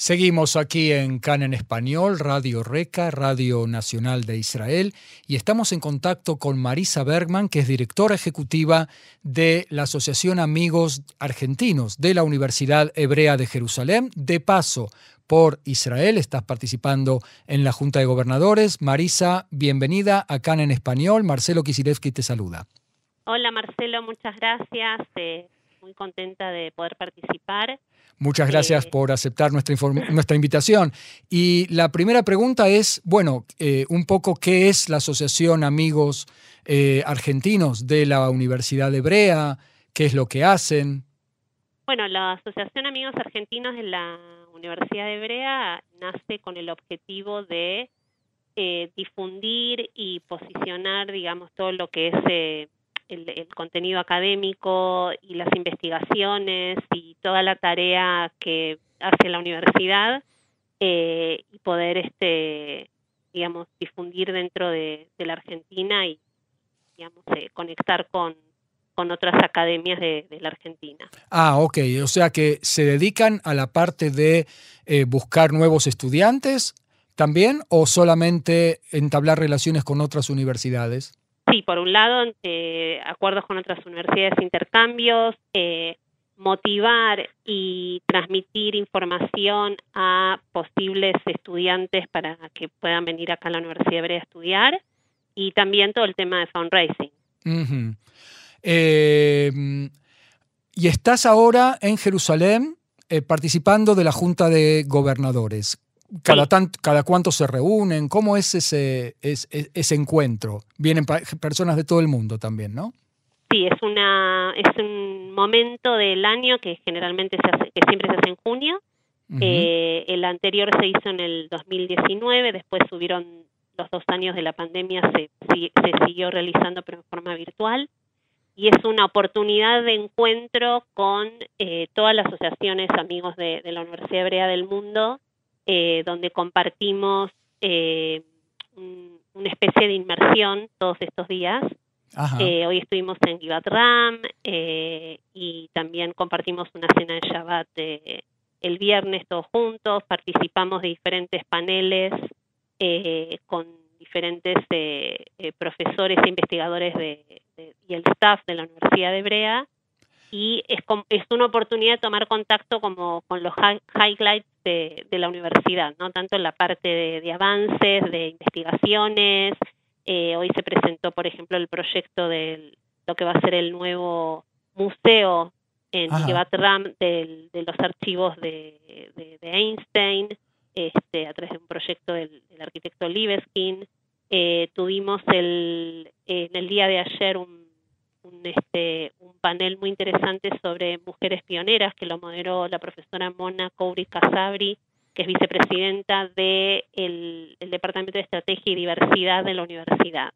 Seguimos aquí en CAN en español, Radio Reca, Radio Nacional de Israel, y estamos en contacto con Marisa Bergman, que es directora ejecutiva de la Asociación Amigos Argentinos de la Universidad Hebrea de Jerusalén. De paso, por Israel, estás participando en la Junta de Gobernadores. Marisa, bienvenida a CAN en español. Marcelo Kisilevsky te saluda. Hola Marcelo, muchas gracias. Muy contenta de poder participar. Muchas gracias eh, por aceptar nuestra, nuestra invitación. Y la primera pregunta es, bueno, eh, un poco qué es la Asociación Amigos Argentinos de la Universidad Hebrea, qué es lo que hacen. Bueno, la Asociación Amigos Argentinos de la Universidad Hebrea nace con el objetivo de eh, difundir y posicionar, digamos, todo lo que es eh, el, contenido académico y las investigaciones y toda la tarea que hace la universidad eh, y poder, este, digamos, difundir dentro de, la Argentina y, digamos, conectar con con otras academias de, la Argentina. Ah, ok, o sea que se dedican a la parte de eh, buscar nuevos estudiantes también o solamente entablar relaciones con otras universidades? Sí, por un lado, acuerdos con otras universidades, intercambios, eh, motivar y transmitir información a posibles estudiantes para que puedan venir acá a la Universidad Hebrea a estudiar y también todo el tema de fundraising. Eh, y estás ahora en Jerusalén eh, participando de la Junta de Gobernadores. Cada, ¿Cada cuánto se reúnen? ¿Cómo es ese, ese encuentro? Vienen personas de todo el mundo también, ¿no? Sí, es, una, es un momento del año que generalmente se hace, que siempre se hace en junio. Eh, el anterior se hizo en el 2019, después subieron los dos años de la pandemia, se, se siguió realizando pero en forma virtual y es una oportunidad de encuentro con eh, todas las asociaciones amigos de, la Universidad Hebrea del Mundo, eh, donde compartimos eh, una especie de inmersión todos estos días. hoy estuvimos en Givat Ram y también compartimos una cena de Shabbat el viernes todos juntos, participamos de diferentes paneles con diferentes profesores e investigadores de, y el staff de la Universidad de Hebrea y es, es una oportunidad de tomar contacto como con los highlights de, la universidad, no tanto en la parte de, avances, de investigaciones. Eh, hoy se presentó, por ejemplo, el proyecto de lo que va a ser el nuevo museo en Ram de los archivos de, Einstein, este, a través de un proyecto del, del arquitecto Libeskin. Eh, tuvimos el, en el día de ayer un, este, un panel muy interesante sobre mujeres pioneras que lo moderó la profesora Mona Kouri Casabri, que es vicepresidenta del de el Departamento de Estrategia y Diversidad de la universidad.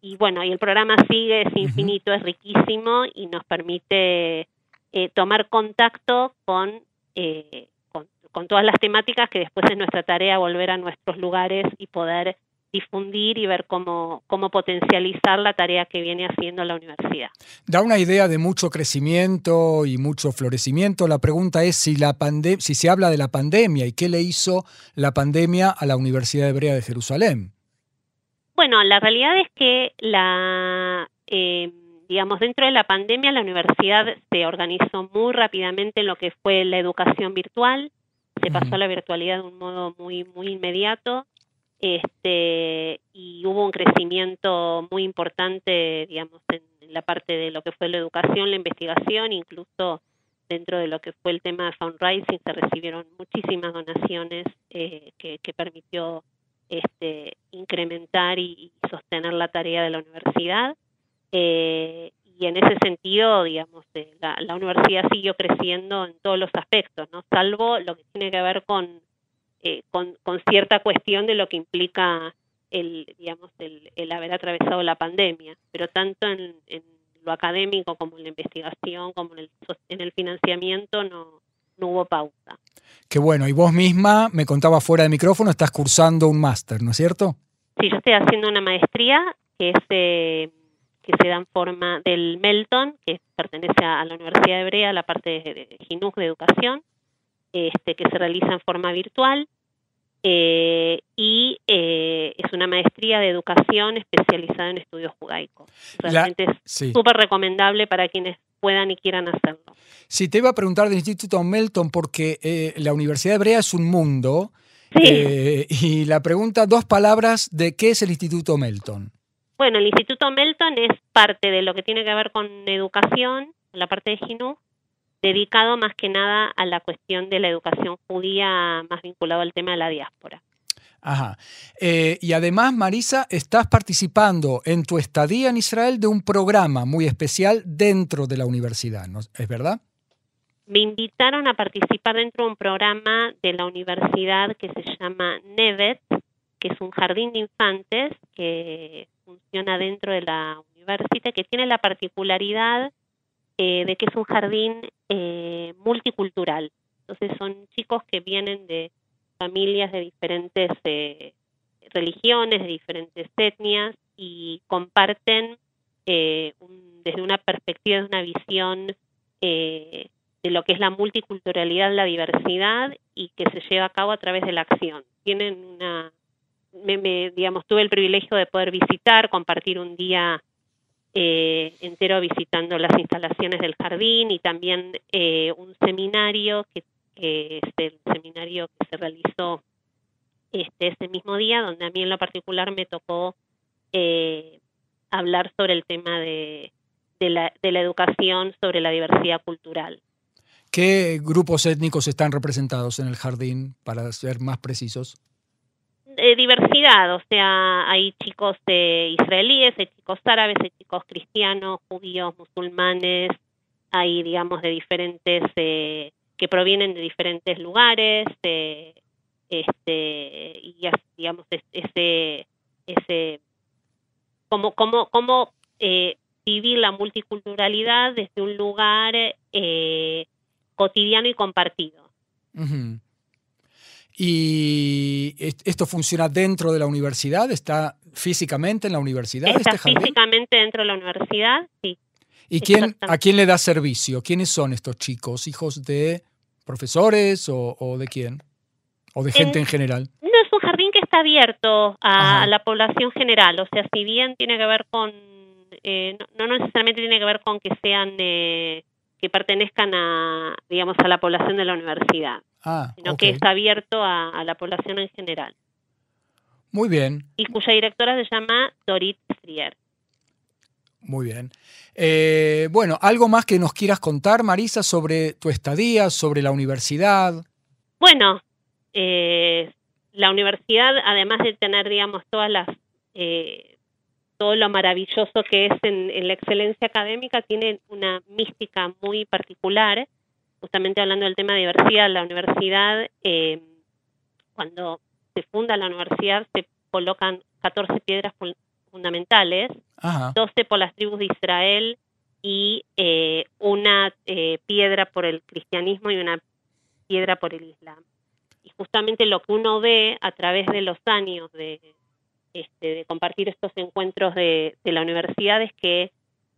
Y bueno, y el programa sigue, es infinito, es riquísimo y nos permite eh, tomar contacto con, eh, con, con todas las temáticas que después es nuestra tarea volver a nuestros lugares y poder difundir y ver cómo, cómo potencializar la tarea que viene haciendo la universidad. Da una idea de mucho crecimiento y mucho florecimiento. La pregunta es si, la si se habla de la pandemia y qué le hizo la pandemia a la Universidad Hebrea de Jerusalén. Bueno, la realidad es que la... Eh, digamos, dentro de la pandemia la universidad se organizó muy rápidamente en lo que fue la educación virtual, se pasó a la virtualidad de un modo muy, muy inmediato este, y hubo un crecimiento muy importante, digamos, en, la parte de lo que fue la educación, la investigación, incluso dentro de lo que fue el tema de fundraising se recibieron muchísimas donaciones eh, que, permitió este, incrementar y, sostener la tarea de la universidad. Eh, y en ese sentido, digamos, eh, la, la, universidad siguió creciendo en todos los aspectos, ¿no? Salvo lo que tiene que ver con eh, con, cierta cuestión de lo que implica el, digamos, el, haber atravesado la pandemia, pero tanto en, lo académico como en la investigación, como en el, financiamiento, no, no hubo pausa. Qué bueno, y vos misma me contaba fuera de micrófono, estás cursando un máster, ¿no es cierto? sí, yo estoy haciendo una maestría que es que se da en forma del Melton, que pertenece a la Universidad Hebrea, la parte de, de de educación, este, que se realiza en forma virtual. Eh, y eh, es una maestría de educación especializada en estudios judaicos. Realmente es súper recomendable para quienes puedan y quieran hacerlo. Sí, te iba a preguntar del Instituto Melton porque eh, la Universidad Hebrea es un mundo. Sí. y la pregunta, dos palabras de qué es el Instituto Melton. Bueno, el Instituto Melton es parte de lo que tiene que ver con educación, la parte de GINU, dedicado más que nada a la cuestión de la educación judía, más vinculado al tema de la diáspora. Ajá. Eh, y además, Marisa, estás participando en tu estadía en Israel de un programa muy especial dentro de la universidad, ¿no? ¿es verdad? Me invitaron a participar dentro de un programa de la universidad que se llama Nevet, que es un jardín de infantes que funciona dentro de la universidad, que tiene la particularidad eh, de que es un jardín eh, multicultural. Entonces son chicos que vienen de familias de diferentes eh, religiones, de diferentes etnias y comparten desde una perspectiva, de una visión de lo que es la multiculturalidad, la diversidad y que se lleva a cabo a través de la acción. Tienen una, me, digamos, tuve el privilegio de poder visitar, compartir un día eh, entero visitando las instalaciones del jardín y también eh, un seminario que, el seminario que se realizó este ese mismo día donde a mí en lo particular me tocó eh, hablar sobre el tema de, de, la, de la educación sobre la diversidad cultural. ¿Qué grupos étnicos están representados en el jardín, para ser más precisos? Eh, diversidad, o sea, hay chicos de israelíes, hay chicos árabes, hay chicos cristianos, judíos, musulmanes, hay, digamos, de diferentes, eh, que provienen de diferentes lugares, este, y digamos, ese, ese, como, como, como eh, vivir la multiculturalidad desde un lugar cotidiano y compartido. ¿Y esto funciona dentro de la universidad? ¿Está físicamente en la universidad? Está este físicamente dentro de la universidad, sí. ¿Y quién, a quién le da servicio? ¿Quiénes son estos chicos? ¿Hijos de profesores o, de quién? ¿O de gente en, general? No, es un jardín que está abierto a, la población general. O sea, si bien tiene que ver con... Eh, no, necesariamente tiene que ver con que sean... Eh, que pertenezcan a, digamos, a la población de la universidad, ah, sino que está abierto a, la población en general. Muy bien. Y cuya directora se llama Dorit Strier. Muy bien. Eh, bueno, ¿algo más que nos quieras contar, Marisa, sobre tu estadía, sobre la universidad? Bueno, eh, la universidad, además de tener, digamos, todas las eh, todo lo maravilloso que es en, la excelencia académica, tiene una mística muy particular. Justamente hablando del tema de diversidad, la universidad, eh, cuando se funda la universidad, se colocan 14 piedras fundamentales, 12 por las tribus de Israel y eh, una eh, piedra por el cristianismo y una piedra por el islam. Y justamente lo que uno ve a través de los años de, este, de compartir estos encuentros de, la universidad es que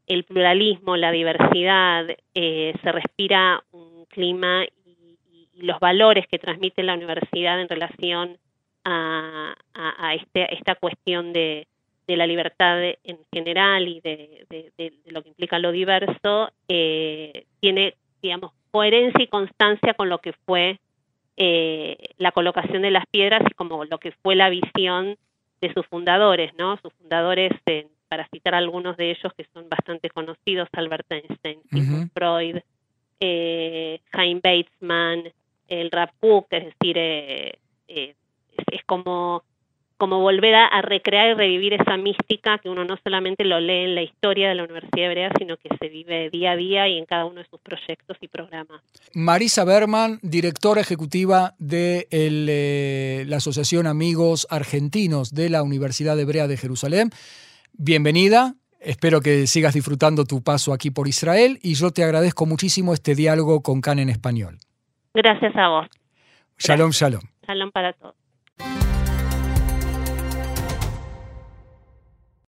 el pluralismo, la diversidad, eh, se respira un clima y, los valores que transmite la universidad en relación a, este, esta cuestión de, la libertad en general y de, lo que implica lo diverso, eh, tiene, digamos, coherencia y constancia con lo que fue eh, la colocación de las piedras y como lo que fue la visión de sus fundadores, ¿no? Sus fundadores, para citar algunos de ellos que son bastante conocidos, Albert Einstein, Sigmund Freud, eh, Chaim Batesman, el Rap Cook, es decir, eh, eh, es, como como volver a, recrear y revivir esa mística que uno no solamente lo lee en la historia de la Universidad Hebrea, sino que se vive día a día y en cada uno de sus proyectos y programas. Marisa Berman, directora ejecutiva de eh, la Asociación Amigos Argentinos de la Universidad Hebrea de Jerusalén. Bienvenida, espero que sigas disfrutando tu paso aquí por Israel y yo te agradezco muchísimo este diálogo con CAN en español. Gracias a vos. Shalom, shalom. Shalom para todos.